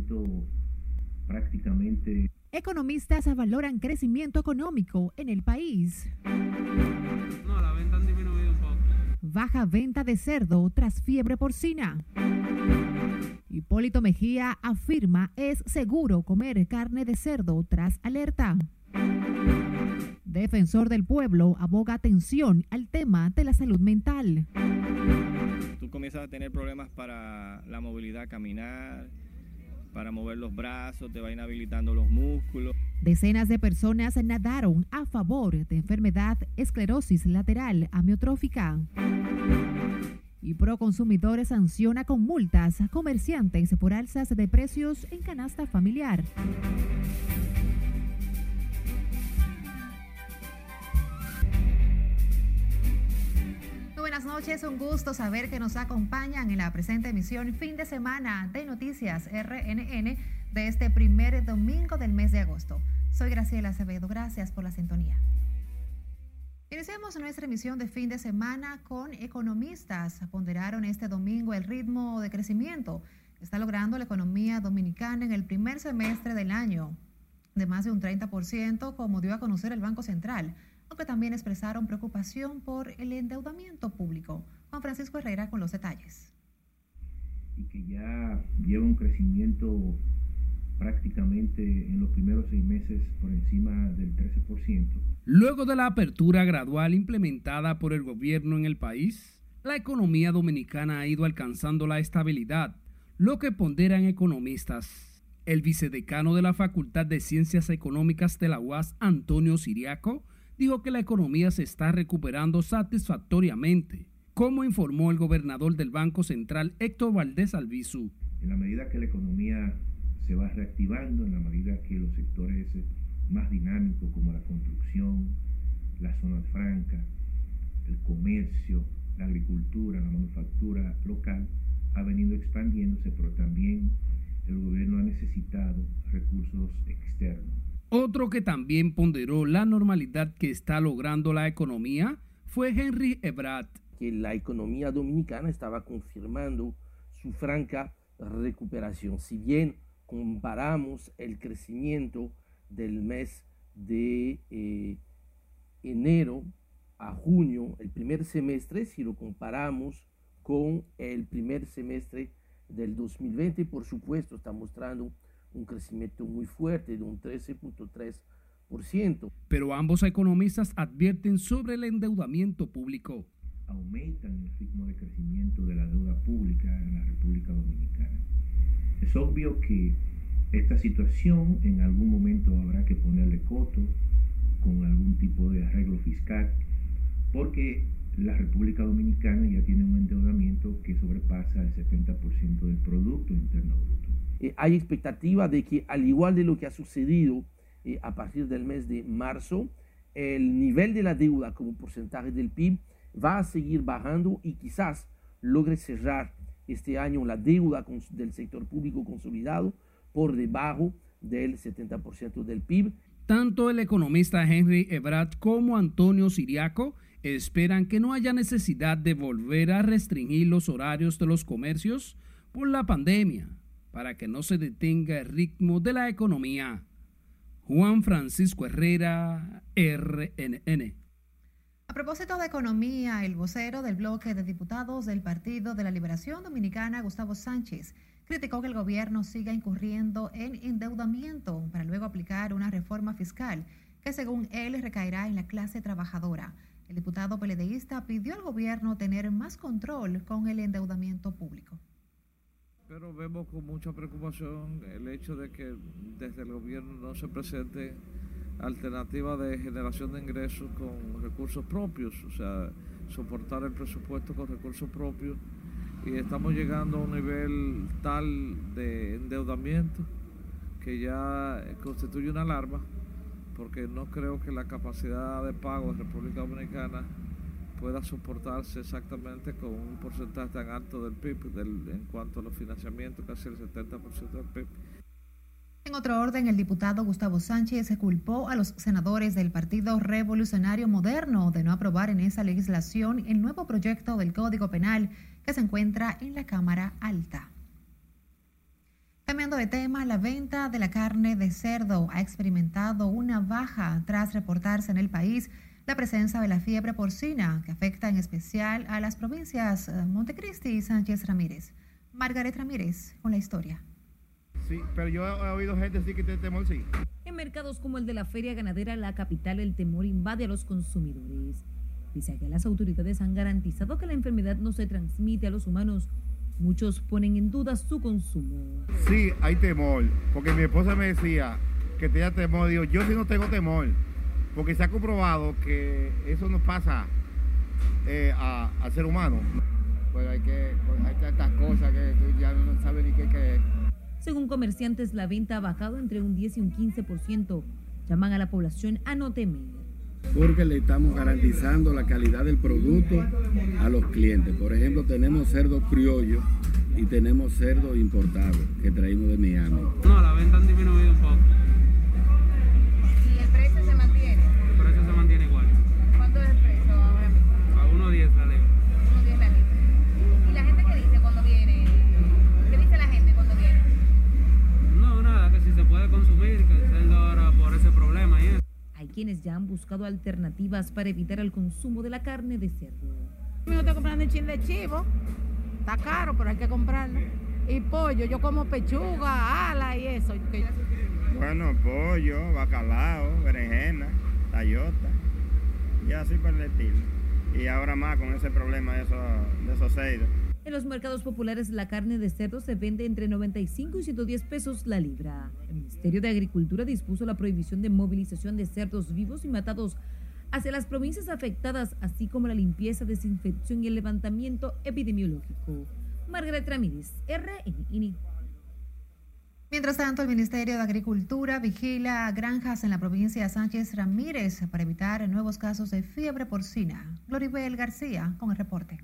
crecimiento prácticamente... Economistas valoran crecimiento económico en el país. No, la venta han disminuido un poco. Baja venta de cerdo tras fiebre porcina. Hipólito Mejía afirma es seguro comer carne de cerdo tras alerta. Defensor del pueblo aboga atención al tema de la salud mental. Tú comienzas a tener problemas para la movilidad, caminar, para mover los brazos, te va inhabilitando los músculos. Decenas de personas nadaron a favor de enfermedad esclerosis lateral amiotrófica. Y Proconsumidores sanciona con multas a comerciantes por alzas de precios en canasta familiar. Buenas noches, un gusto saber que nos acompañan en la presente emisión fin de semana de Noticias RNN de este primer domingo del mes de agosto. Soy Graciela Acevedo, gracias por la sintonía. Iniciamos nuestra emisión de fin de semana con economistas. Ponderaron este domingo el ritmo de crecimiento que está logrando la economía dominicana en el primer semestre del año, de más de un 30%, como dio a conocer el Banco Central aunque también expresaron preocupación por el endeudamiento público. Juan Francisco Herrera con los detalles. Y que ya lleva un crecimiento prácticamente en los primeros seis meses por encima del 13%. Luego de la apertura gradual implementada por el gobierno en el país, la economía dominicana ha ido alcanzando la estabilidad, lo que ponderan economistas. El vicedecano de la Facultad de Ciencias Económicas de la UAS, Antonio Siriaco, dijo que la economía se está recuperando satisfactoriamente, como informó el gobernador del Banco Central Héctor Valdés Albizu. En la medida que la economía se va reactivando, en la medida que los sectores más dinámicos como la construcción, la zona franca, el comercio, la agricultura, la manufactura local, ha venido expandiéndose, pero también el gobierno ha necesitado recursos externos otro que también ponderó la normalidad que está logrando la economía fue Henry Ebrat. Que la economía dominicana estaba confirmando su franca recuperación. Si bien comparamos el crecimiento del mes de eh, enero a junio, el primer semestre, si lo comparamos con el primer semestre del 2020, por supuesto, está mostrando un crecimiento muy fuerte de un 13.3%. Pero ambos economistas advierten sobre el endeudamiento público. Aumentan el ritmo de crecimiento de la deuda pública en la República Dominicana. Es obvio que esta situación en algún momento habrá que ponerle coto con algún tipo de arreglo fiscal, porque la República Dominicana ya tiene un endeudamiento que sobrepasa el 70% del Producto Interno Bruto. Eh, hay expectativa de que, al igual de lo que ha sucedido eh, a partir del mes de marzo, el nivel de la deuda como porcentaje del PIB va a seguir bajando y quizás logre cerrar este año la deuda del sector público consolidado por debajo del 70% del PIB. Tanto el economista Henry Ebrat como Antonio Siriaco esperan que no haya necesidad de volver a restringir los horarios de los comercios por la pandemia para que no se detenga el ritmo de la economía. Juan Francisco Herrera, RNN. A propósito de economía, el vocero del bloque de diputados del Partido de la Liberación Dominicana, Gustavo Sánchez, criticó que el gobierno siga incurriendo en endeudamiento para luego aplicar una reforma fiscal que según él recaerá en la clase trabajadora. El diputado peledeísta pidió al gobierno tener más control con el endeudamiento público. Pero vemos con mucha preocupación el hecho de que desde el gobierno no se presente alternativa de generación de ingresos con recursos propios, o sea, soportar el presupuesto con recursos propios. Y estamos llegando a un nivel tal de endeudamiento que ya constituye una alarma, porque no creo que la capacidad de pago de República Dominicana pueda soportarse exactamente con un porcentaje tan alto del PIB en cuanto a los financiamientos, casi el 70% del PIB. En otro orden, el diputado Gustavo Sánchez se culpó a los senadores del Partido Revolucionario Moderno de no aprobar en esa legislación el nuevo proyecto del Código Penal que se encuentra en la Cámara Alta. Cambiando de tema, la venta de la carne de cerdo ha experimentado una baja tras reportarse en el país la presencia de la fiebre porcina, que afecta en especial a las provincias eh, Montecristi y Sánchez Ramírez. Margaret Ramírez con la historia. Sí, pero yo he oído gente decir que tiene temor, sí. En mercados como el de la Feria Ganadera, la capital, el temor invade a los consumidores. Pese a que las autoridades han garantizado que la enfermedad no se transmite a los humanos, Muchos ponen en duda su consumo. Sí, hay temor, porque mi esposa me decía que tenía temor. Digo, yo sí no tengo temor, porque se ha comprobado que eso no pasa eh, al ser humano. Pues hay, que, pues hay tantas cosas que tú ya no sabes ni qué es. Según comerciantes, la venta ha bajado entre un 10 y un 15%. Llaman a la población a no temer porque le estamos garantizando la calidad del producto a los clientes. Por ejemplo, tenemos cerdo criollo y tenemos cerdo importado que traímos de Miami. No, la venta han disminuido un poco. Buscado alternativas para evitar el consumo de la carne de cerdo. Yo estoy comprando un chin de chivo, está caro, pero hay que comprarlo. Y pollo, yo como pechuga, ala y eso. Bueno, pollo, bacalao, berenjena, tayota, y así por el estilo. Y ahora más con ese problema de esos, de esos en los mercados populares la carne de cerdo se vende entre 95 y 110 pesos la libra. El Ministerio de Agricultura dispuso la prohibición de movilización de cerdos vivos y matados hacia las provincias afectadas, así como la limpieza, desinfección y el levantamiento epidemiológico. Margaret Ramírez, RNI. Mientras tanto, el Ministerio de Agricultura vigila granjas en la provincia de Sánchez Ramírez para evitar nuevos casos de fiebre porcina. Gloribel García con el reporte.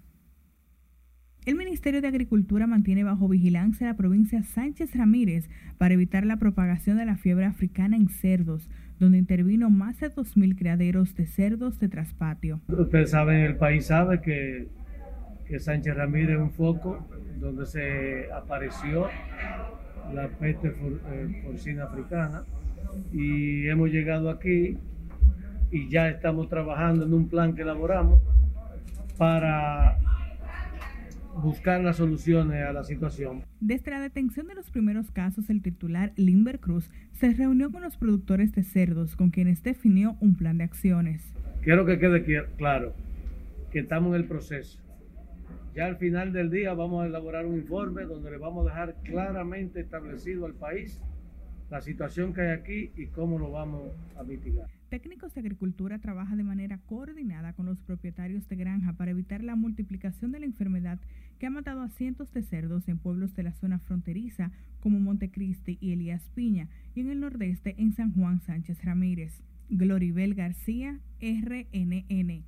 El Ministerio de Agricultura mantiene bajo vigilancia la provincia Sánchez Ramírez para evitar la propagación de la fiebre africana en cerdos, donde intervino más de 2.000 criaderos de cerdos de traspatio. Ustedes saben, el país sabe que, Sánchez Ramírez es un foco donde se apareció la peste eh, porcina africana y hemos llegado aquí y ya estamos trabajando en un plan que elaboramos para buscar las soluciones a la situación. Desde la detención de los primeros casos, el titular Limber Cruz se reunió con los productores de cerdos, con quienes definió un plan de acciones. Quiero que quede claro que estamos en el proceso. Ya al final del día vamos a elaborar un informe donde le vamos a dejar claramente establecido al país la situación que hay aquí y cómo lo vamos a mitigar. Técnicos de Agricultura trabajan de manera coordinada con los propietarios de granja para evitar la multiplicación de la enfermedad que ha matado a cientos de cerdos en pueblos de la zona fronteriza como Montecristi y Elías Piña y en el nordeste en San Juan Sánchez Ramírez. Gloribel García, RNN.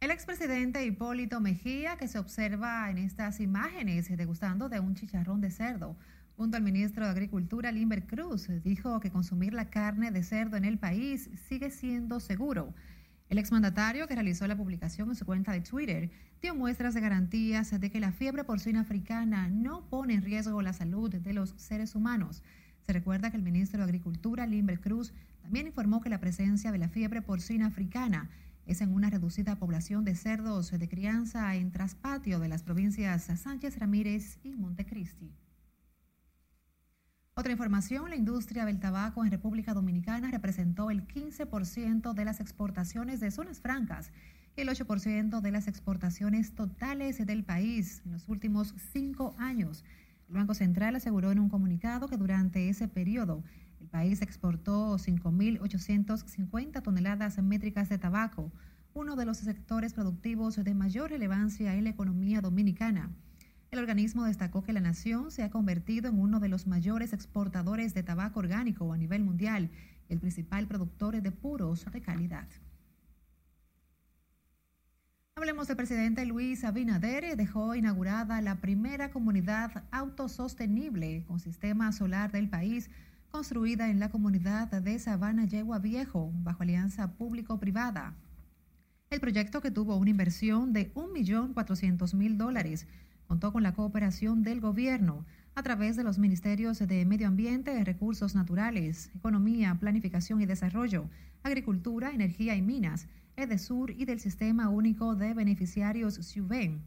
El expresidente Hipólito Mejía, que se observa en estas imágenes degustando de un chicharrón de cerdo, junto al ministro de Agricultura, Limber Cruz, dijo que consumir la carne de cerdo en el país sigue siendo seguro. El exmandatario, que realizó la publicación en su cuenta de Twitter, dio muestras de garantías de que la fiebre porcina africana no pone en riesgo la salud de los seres humanos. Se recuerda que el ministro de Agricultura, Limber Cruz, también informó que la presencia de la fiebre porcina africana es en una reducida población de cerdos de crianza en traspatio de las provincias Sánchez Ramírez y Montecristi. Otra información, la industria del tabaco en República Dominicana representó el 15% de las exportaciones de zonas francas y el 8% de las exportaciones totales del país en los últimos cinco años. El Banco Central aseguró en un comunicado que durante ese periodo el país exportó 5.850 toneladas métricas de tabaco, uno de los sectores productivos de mayor relevancia en la economía dominicana. El organismo destacó que la nación se ha convertido en uno de los mayores exportadores de tabaco orgánico a nivel mundial y el principal productor de puros de calidad. Hablemos del presidente Luis Abinader. Dejó inaugurada la primera comunidad autosostenible con sistema solar del país, construida en la comunidad de Sabana Yegua Viejo, bajo alianza público-privada. El proyecto, que tuvo una inversión de 1.400.000 dólares, contó con la cooperación del gobierno a través de los ministerios de Medio Ambiente, Recursos Naturales, Economía, Planificación y Desarrollo, Agricultura, Energía y Minas, EDESUR y del Sistema Único de Beneficiarios SUVEN.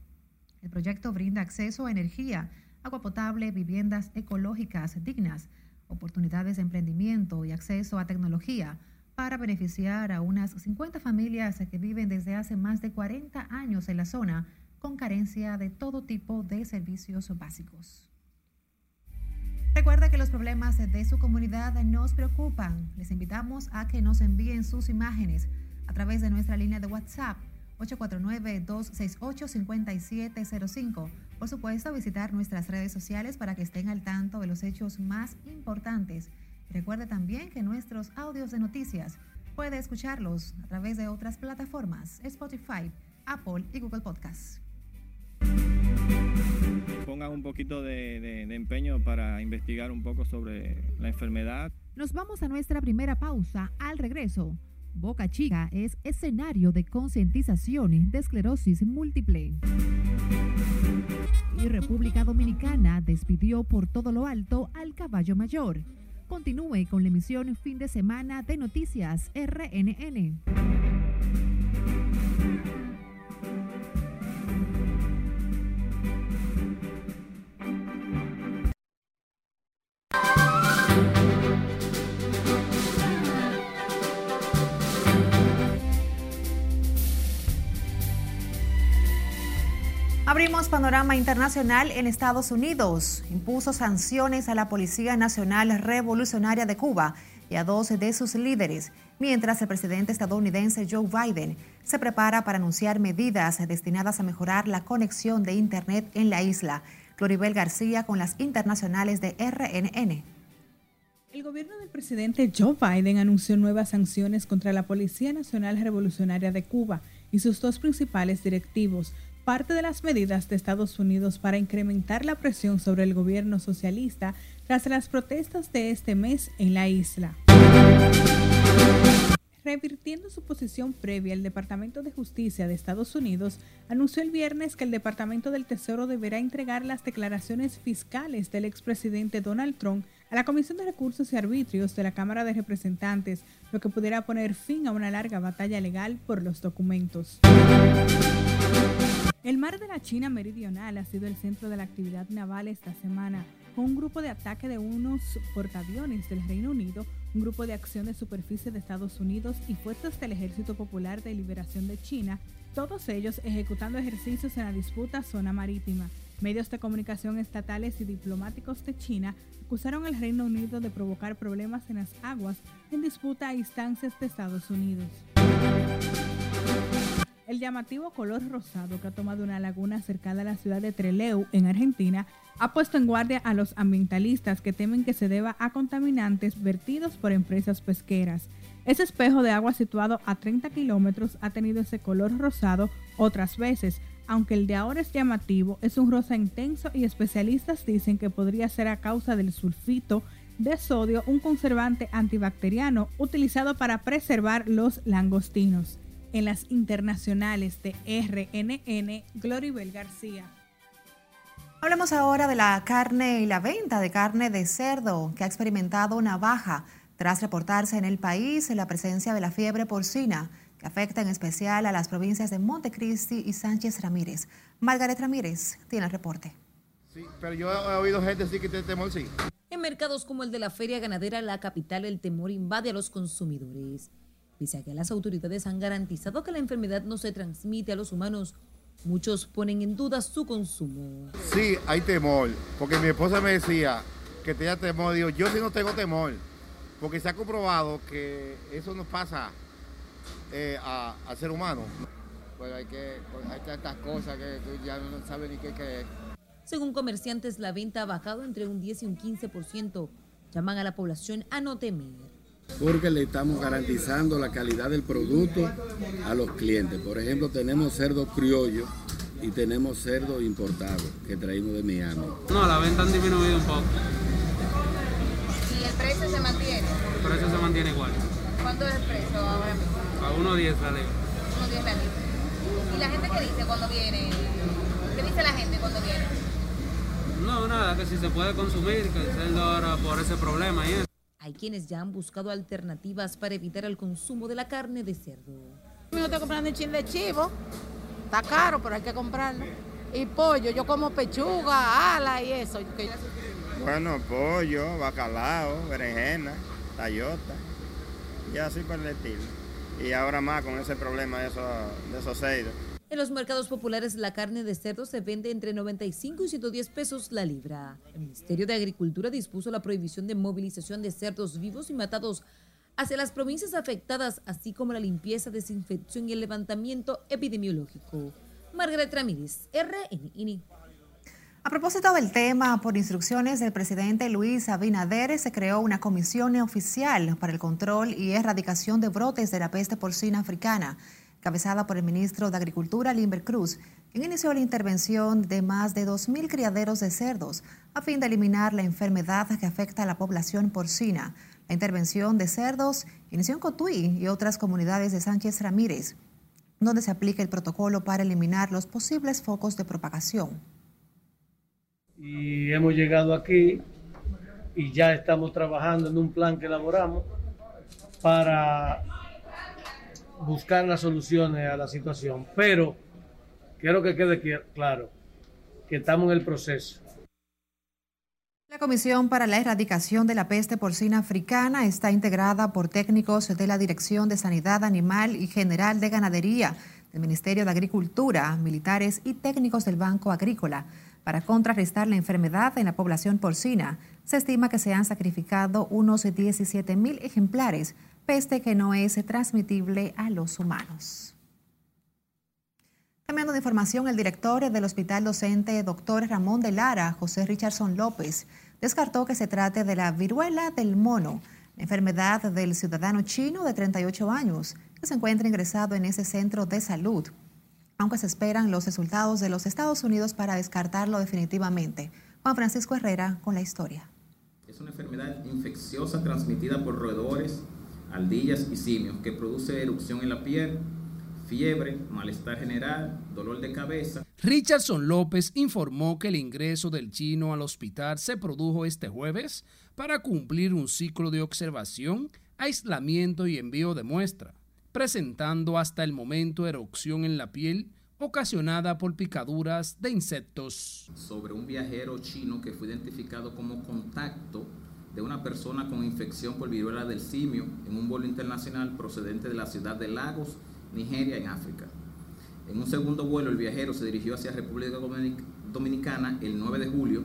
El proyecto brinda acceso a energía, agua potable, viviendas ecológicas dignas, oportunidades de emprendimiento y acceso a tecnología para beneficiar a unas 50 familias que viven desde hace más de 40 años en la zona con carencia de todo tipo de servicios básicos. Recuerda que los problemas de su comunidad nos preocupan. Les invitamos a que nos envíen sus imágenes a través de nuestra línea de WhatsApp 849-268-5705. Por supuesto, visitar nuestras redes sociales para que estén al tanto de los hechos más importantes. recuerde también que nuestros audios de noticias puede escucharlos a través de otras plataformas, Spotify, Apple y Google Podcasts pongan un poquito de, empeño para investigar un poco sobre la enfermedad. Nos vamos a nuestra primera pausa. Al regreso, Boca Chica es escenario de concientización de esclerosis múltiple. Y República Dominicana despidió por todo lo alto al caballo mayor. Continúe con la emisión fin de semana de Noticias RNN. Abrimos panorama internacional en Estados Unidos. Impuso sanciones a la Policía Nacional Revolucionaria de Cuba y a dos de sus líderes, mientras el presidente estadounidense Joe Biden se prepara para anunciar medidas destinadas a mejorar la conexión de Internet en la isla. Cloribel García con las internacionales de RNN. El gobierno del presidente Joe Biden anunció nuevas sanciones contra la Policía Nacional Revolucionaria de Cuba y sus dos principales directivos parte de las medidas de Estados Unidos para incrementar la presión sobre el gobierno socialista tras las protestas de este mes en la isla. Revirtiendo su posición previa, el Departamento de Justicia de Estados Unidos anunció el viernes que el Departamento del Tesoro deberá entregar las declaraciones fiscales del expresidente Donald Trump a la Comisión de Recursos y Arbitrios de la Cámara de Representantes, lo que pudiera poner fin a una larga batalla legal por los documentos. El mar de la China Meridional ha sido el centro de la actividad naval esta semana, con un grupo de ataque de unos portaaviones del Reino Unido, un grupo de acción de superficie de Estados Unidos y fuerzas del Ejército Popular de Liberación de China, todos ellos ejecutando ejercicios en la disputa zona marítima. Medios de comunicación estatales y diplomáticos de China acusaron al Reino Unido de provocar problemas en las aguas en disputa a instancias de Estados Unidos. El llamativo color rosado que ha tomado una laguna cercana a la ciudad de Trelew, en Argentina, ha puesto en guardia a los ambientalistas que temen que se deba a contaminantes vertidos por empresas pesqueras. Ese espejo de agua situado a 30 kilómetros ha tenido ese color rosado otras veces, aunque el de ahora es llamativo, es un rosa intenso y especialistas dicen que podría ser a causa del sulfito de sodio, un conservante antibacteriano utilizado para preservar los langostinos en las internacionales de RNN, Gloribel García. Hablemos ahora de la carne y la venta de carne de cerdo, que ha experimentado una baja tras reportarse en el país la presencia de la fiebre porcina, que afecta en especial a las provincias de Montecristi y Sánchez Ramírez. Margaret Ramírez tiene el reporte. Sí, pero yo he oído gente decir que tiene temor, sí. En mercados como el de la Feria Ganadera, la capital, el temor invade a los consumidores. Pese a que las autoridades han garantizado que la enfermedad no se transmite a los humanos, muchos ponen en duda su consumo. Sí, hay temor, porque mi esposa me decía que tenía temor, digo, yo sí no tengo temor, porque se ha comprobado que eso no pasa eh, al ser humano. Pues hay, que, pues hay tantas cosas que tú ya no sabes ni qué es. Según comerciantes, la venta ha bajado entre un 10 y un 15%. Llaman a la población a no temer porque le estamos garantizando la calidad del producto a los clientes. Por ejemplo, tenemos cerdo criollo y tenemos cerdo importado que traímos de Miami. No, la venta han disminuido un poco. ¿Y el precio se mantiene? El precio se mantiene igual. ¿Cuánto es el precio ahora mismo? A 1.10 la libra. 1.10 la libra. ¿Y la gente qué dice cuando viene? ¿Qué dice la gente cuando viene? No, nada, que si se puede consumir, que el cerdo ahora por ese problema y eso. Hay quienes ya han buscado alternativas para evitar el consumo de la carne de cerdo. Yo estoy comprando un chin de chivo. Está caro, pero hay que comprarlo. Y pollo, yo como pechuga, ala y eso. Bueno, pollo, bacalao, berenjena, tallota, y así por el estilo. Y ahora más con ese problema de esos, de esos cerdos. En los mercados populares la carne de cerdo se vende entre 95 y 110 pesos la libra. El Ministerio de Agricultura dispuso la prohibición de movilización de cerdos vivos y matados hacia las provincias afectadas, así como la limpieza, desinfección y el levantamiento epidemiológico. Margaret Ramírez, RNI. A propósito del tema, por instrucciones del presidente Luis Abinader, se creó una comisión oficial para el control y erradicación de brotes de la peste porcina africana, cabezada por el ministro de Agricultura, Limber Cruz, quien inició la intervención de más de 2.000 criaderos de cerdos a fin de eliminar la enfermedad que afecta a la población porcina. La intervención de cerdos inició en Cotuí y otras comunidades de Sánchez Ramírez, donde se aplica el protocolo para eliminar los posibles focos de propagación. y hemos llegado aquí y ya estamos trabajando en un plan que elaboramos para buscar las soluciones a la situación. Pero quiero que quede claro que estamos en el proceso. La Comisión para la Erradicación de la Peste Porcina Africana está integrada por técnicos de la Dirección de Sanidad Animal y General de Ganadería del Ministerio de Agricultura, militares y técnicos del Banco Agrícola. Para contrarrestar la enfermedad en la población porcina, se estima que se han sacrificado unos 17 mil ejemplares, peste que no es transmitible a los humanos. Cambiando de información, el director del Hospital Docente, doctor Ramón de Lara, José Richardson López, descartó que se trate de la viruela del mono, enfermedad del ciudadano chino de 38 años, que se encuentra ingresado en ese centro de salud, aunque se esperan los resultados de los Estados Unidos para descartarlo definitivamente. Juan Francisco Herrera con la historia. Es una enfermedad infecciosa transmitida por roedores, ardillas y simios que produce erupción en la piel, fiebre, malestar general, dolor de cabeza. Richardson López informó que el ingreso del chino al hospital se produjo este jueves para cumplir un ciclo de observación, aislamiento y envío de muestra, presentando hasta el momento erupción en la piel ocasionada por picaduras de insectos. sobre un viajero chino que fue identificado como contacto de una persona con infección por viruela del simio en un vuelo internacional procedente de la ciudad de Lagos, Nigeria, en África. En un segundo vuelo, el viajero se dirigió hacia República Dominic- Dominicana el 9 de julio,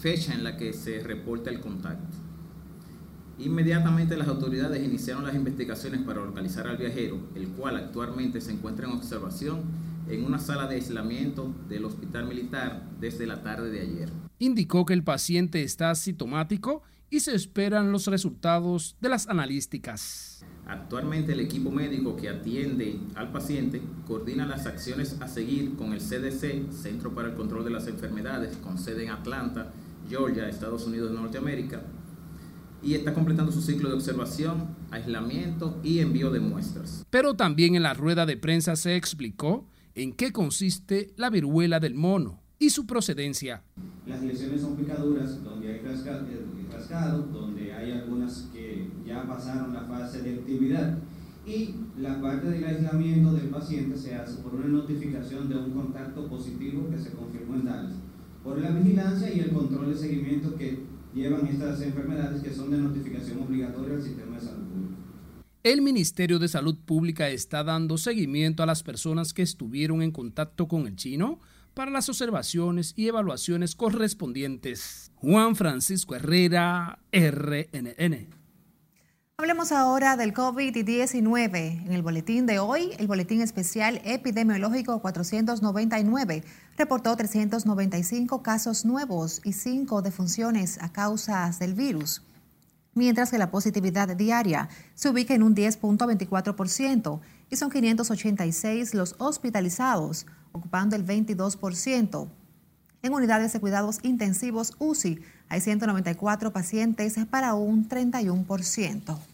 fecha en la que se reporta el contacto. Inmediatamente las autoridades iniciaron las investigaciones para localizar al viajero, el cual actualmente se encuentra en observación en una sala de aislamiento del Hospital Militar desde la tarde de ayer. Indicó que el paciente está asintomático y se esperan los resultados de las analísticas. Actualmente el equipo médico que atiende al paciente coordina las acciones a seguir con el CDC, Centro para el Control de las Enfermedades, con sede en Atlanta, Georgia, Estados Unidos de Norteamérica, y está completando su ciclo de observación, aislamiento y envío de muestras. Pero también en la rueda de prensa se explicó en qué consiste la viruela del mono y su procedencia. Las lesiones son picaduras donde hay rasca- eh, rascado, donde hay algunas que ya pasaron la fase de actividad. Y la parte del aislamiento del paciente se hace por una notificación de un contacto positivo que se confirmó en Dallas. Por la vigilancia y el control de seguimiento que llevan estas enfermedades que son de notificación obligatoria al sistema de salud pública. El Ministerio de Salud Pública está dando seguimiento a las personas que estuvieron en contacto con el chino para las observaciones y evaluaciones correspondientes. Juan Francisco Herrera, RNN. Hablemos ahora del COVID-19. En el boletín de hoy, el boletín especial epidemiológico 499 reportó 395 casos nuevos y 5 defunciones a causa del virus, mientras que la positividad diaria se ubica en un 10.24% y son 586 los hospitalizados, ocupando el 22%. En unidades de cuidados intensivos UCI hay 194 pacientes para un 31%.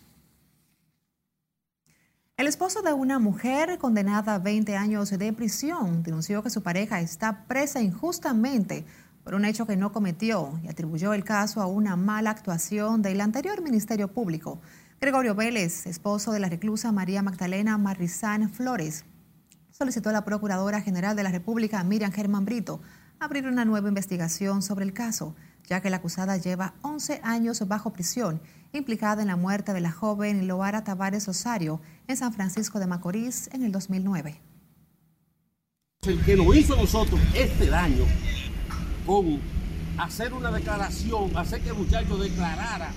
El esposo de una mujer condenada a 20 años de prisión denunció que su pareja está presa injustamente por un hecho que no cometió y atribuyó el caso a una mala actuación del anterior Ministerio Público. Gregorio Vélez, esposo de la reclusa María Magdalena Marrizán Flores, solicitó a la Procuradora General de la República, Miriam Germán Brito, abrir una nueva investigación sobre el caso, ya que la acusada lleva 11 años bajo prisión, implicada en la muerte de la joven Loara Tavares Osario en San Francisco de Macorís en el 2009. El que nos hizo a nosotros este daño con hacer una declaración, hacer que el muchacho declarara,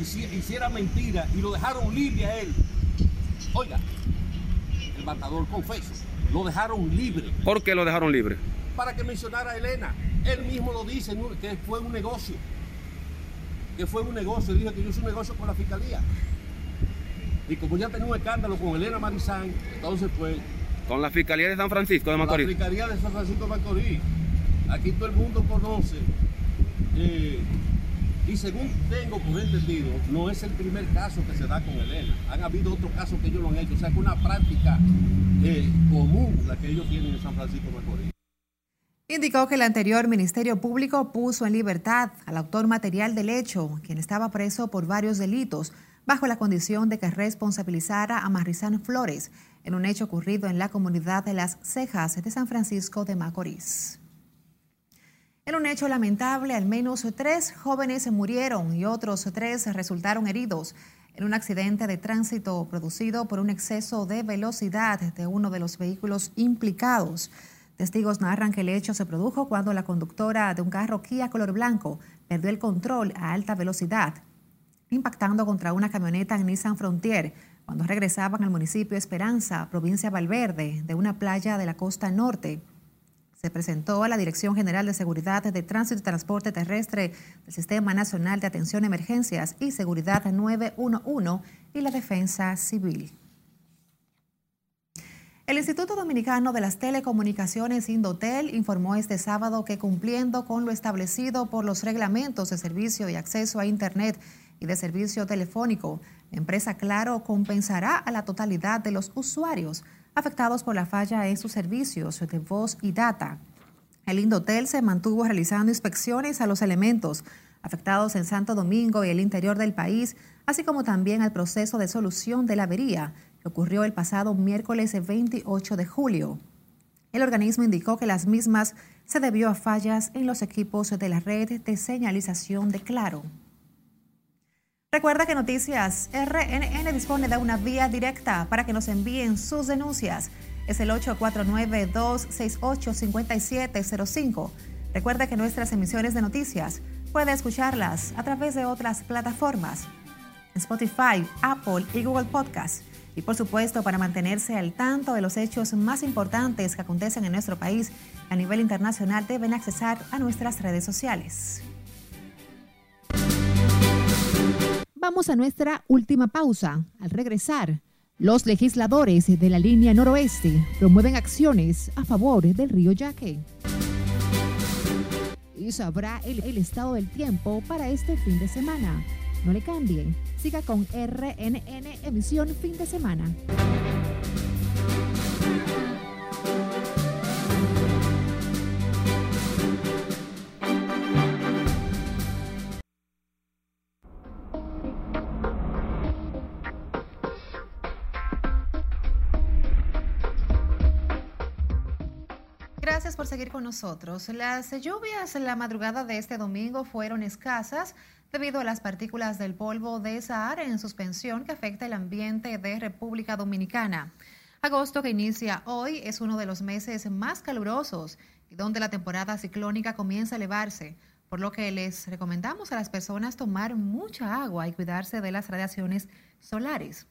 hiciera mentira y lo dejaron libre a él. Oiga, el matador confeso, lo dejaron libre. ¿Por qué lo dejaron libre? Para que mencionara a Elena. Él mismo lo dice, que fue un negocio. Que fue un negocio, dijo que yo hice un negocio con la fiscalía. Y como ya tenía un escándalo con Elena Marizán, entonces pues... Con la Fiscalía de San Francisco de Macorís. La Fiscalía de San Francisco de Macorís. Aquí todo el mundo conoce. Eh, y según tengo por entendido, no es el primer caso que se da con Elena. Han habido otros casos que ellos lo han hecho. O sea, que una práctica eh, común la que ellos tienen en San Francisco de Macorís. Indicó que el anterior Ministerio Público puso en libertad al autor material del hecho, quien estaba preso por varios delitos, bajo la condición de que responsabilizara a Marrizán Flores en un hecho ocurrido en la comunidad de Las Cejas de San Francisco de Macorís. En un hecho lamentable, al menos tres jóvenes murieron y otros tres resultaron heridos en un accidente de tránsito producido por un exceso de velocidad de uno de los vehículos implicados. Testigos narran que el hecho se produjo cuando la conductora de un carro Kia color blanco perdió el control a alta velocidad, impactando contra una camioneta en Nissan Frontier cuando regresaban al municipio Esperanza, provincia Valverde, de una playa de la costa norte se presentó a la Dirección General de Seguridad de Tránsito y Transporte Terrestre del Sistema Nacional de Atención a Emergencias y Seguridad 911 y la Defensa Civil. El Instituto Dominicano de las Telecomunicaciones Indotel informó este sábado que cumpliendo con lo establecido por los reglamentos de servicio y acceso a Internet y de servicio telefónico, la empresa Claro compensará a la totalidad de los usuarios afectados por la falla en sus servicios de voz y data. El Indotel se mantuvo realizando inspecciones a los elementos afectados en Santo Domingo y el interior del país, así como también al proceso de solución de la avería ocurrió el pasado miércoles 28 de julio. El organismo indicó que las mismas se debió a fallas en los equipos de la red de señalización de Claro. Recuerda que Noticias RNN dispone de una vía directa para que nos envíen sus denuncias. Es el 849-268-5705. Recuerda que nuestras emisiones de noticias puede escucharlas a través de otras plataformas, Spotify, Apple y Google Podcast. Y por supuesto, para mantenerse al tanto de los hechos más importantes que acontecen en nuestro país a nivel internacional, deben accesar a nuestras redes sociales. Vamos a nuestra última pausa. Al regresar, los legisladores de la línea noroeste promueven acciones a favor del río Yaque. Y sabrá el, el estado del tiempo para este fin de semana. No le cambie. Siga con RNN emisión fin de semana. Gracias por seguir con nosotros. Las lluvias en la madrugada de este domingo fueron escasas debido a las partículas del polvo de Sahara en suspensión que afecta el ambiente de República Dominicana. Agosto, que inicia hoy, es uno de los meses más calurosos y donde la temporada ciclónica comienza a elevarse, por lo que les recomendamos a las personas tomar mucha agua y cuidarse de las radiaciones solares.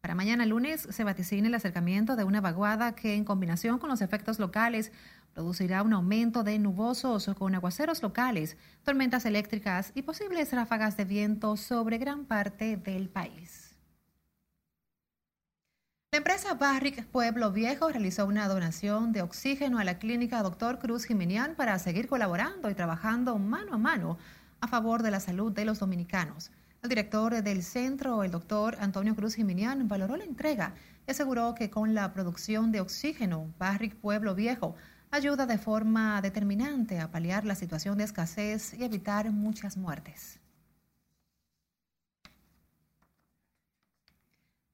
Para mañana lunes se vaticina el acercamiento de una vaguada que en combinación con los efectos locales producirá un aumento de nubosos con aguaceros locales, tormentas eléctricas y posibles ráfagas de viento sobre gran parte del país. La empresa Barrick Pueblo Viejo realizó una donación de oxígeno a la clínica Dr. Cruz Jimenian para seguir colaborando y trabajando mano a mano a favor de la salud de los dominicanos. El director del centro, el doctor Antonio Cruz Jiminián, valoró la entrega y aseguró que con la producción de oxígeno, Barrick Pueblo Viejo ayuda de forma determinante a paliar la situación de escasez y evitar muchas muertes.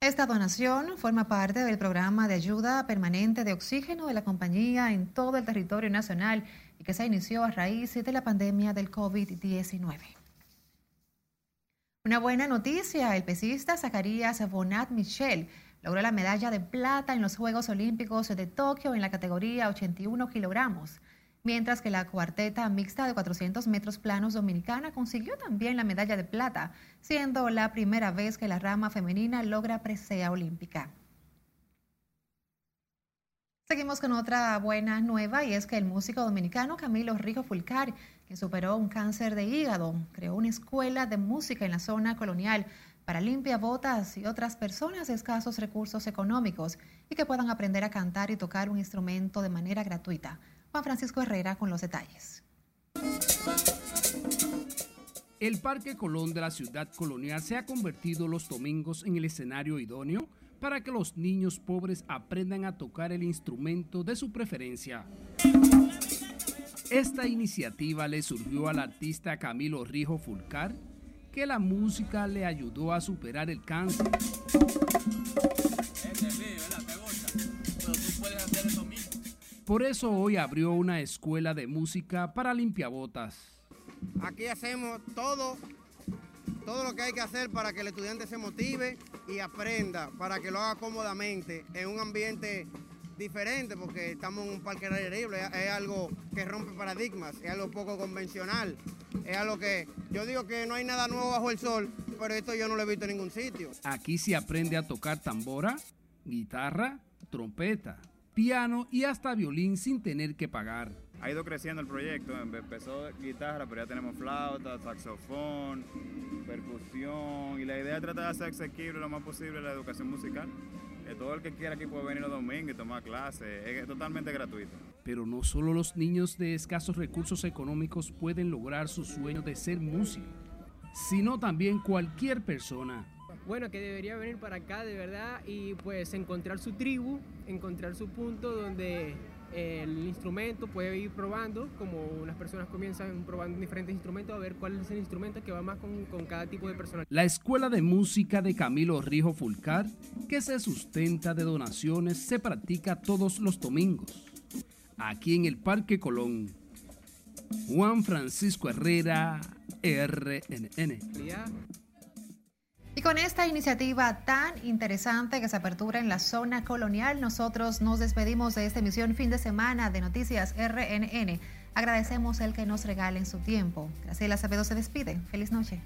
Esta donación forma parte del programa de ayuda permanente de oxígeno de la compañía en todo el territorio nacional y que se inició a raíz de la pandemia del COVID-19. Una buena noticia, el pesista Zacarías Bonat Michel logró la medalla de plata en los Juegos Olímpicos de Tokio en la categoría 81 kilogramos, mientras que la cuarteta mixta de 400 metros planos dominicana consiguió también la medalla de plata, siendo la primera vez que la rama femenina logra presea olímpica. Seguimos con otra buena nueva y es que el músico dominicano Camilo Rijo Fulcar, que superó un cáncer de hígado, creó una escuela de música en la zona colonial para limpia botas y otras personas de escasos recursos económicos y que puedan aprender a cantar y tocar un instrumento de manera gratuita. Juan Francisco Herrera con los detalles. El Parque Colón de la ciudad colonial se ha convertido los domingos en el escenario idóneo para que los niños pobres aprendan a tocar el instrumento de su preferencia. Esta iniciativa le surgió al artista Camilo Rijo Fulcar, que la música le ayudó a superar el cáncer. Por eso hoy abrió una escuela de música para limpiabotas. Aquí hacemos todo todo lo que hay que hacer para que el estudiante se motive y aprenda, para que lo haga cómodamente, en un ambiente diferente, porque estamos en un parque libre, es algo que rompe paradigmas, es algo poco convencional, es algo que yo digo que no hay nada nuevo bajo el sol, pero esto yo no lo he visto en ningún sitio. Aquí se aprende a tocar tambora, guitarra, trompeta, piano y hasta violín sin tener que pagar ha ido creciendo el proyecto. Empezó guitarra, pero ya tenemos flauta, saxofón, percusión. Y la idea es tratar de hacer asequible lo más posible la educación musical. Que todo el que quiera aquí puede venir los domingos y tomar clases. Es totalmente gratuito. Pero no solo los niños de escasos recursos económicos pueden lograr su sueño de ser músico, sino también cualquier persona. Bueno, que debería venir para acá de verdad y pues encontrar su tribu, encontrar su punto donde el instrumento, puede ir probando, como unas personas comienzan probando diferentes instrumentos, a ver cuál es el instrumento que va más con, con cada tipo de persona. La Escuela de Música de Camilo Rijo Fulcar, que se sustenta de donaciones, se practica todos los domingos, aquí en el Parque Colón. Juan Francisco Herrera, RNN. Con esta iniciativa tan interesante que se apertura en la zona colonial, nosotros nos despedimos de esta emisión fin de semana de Noticias RNN. Agradecemos el que nos regalen su tiempo. Graciela Acevedo se despide. Feliz noche.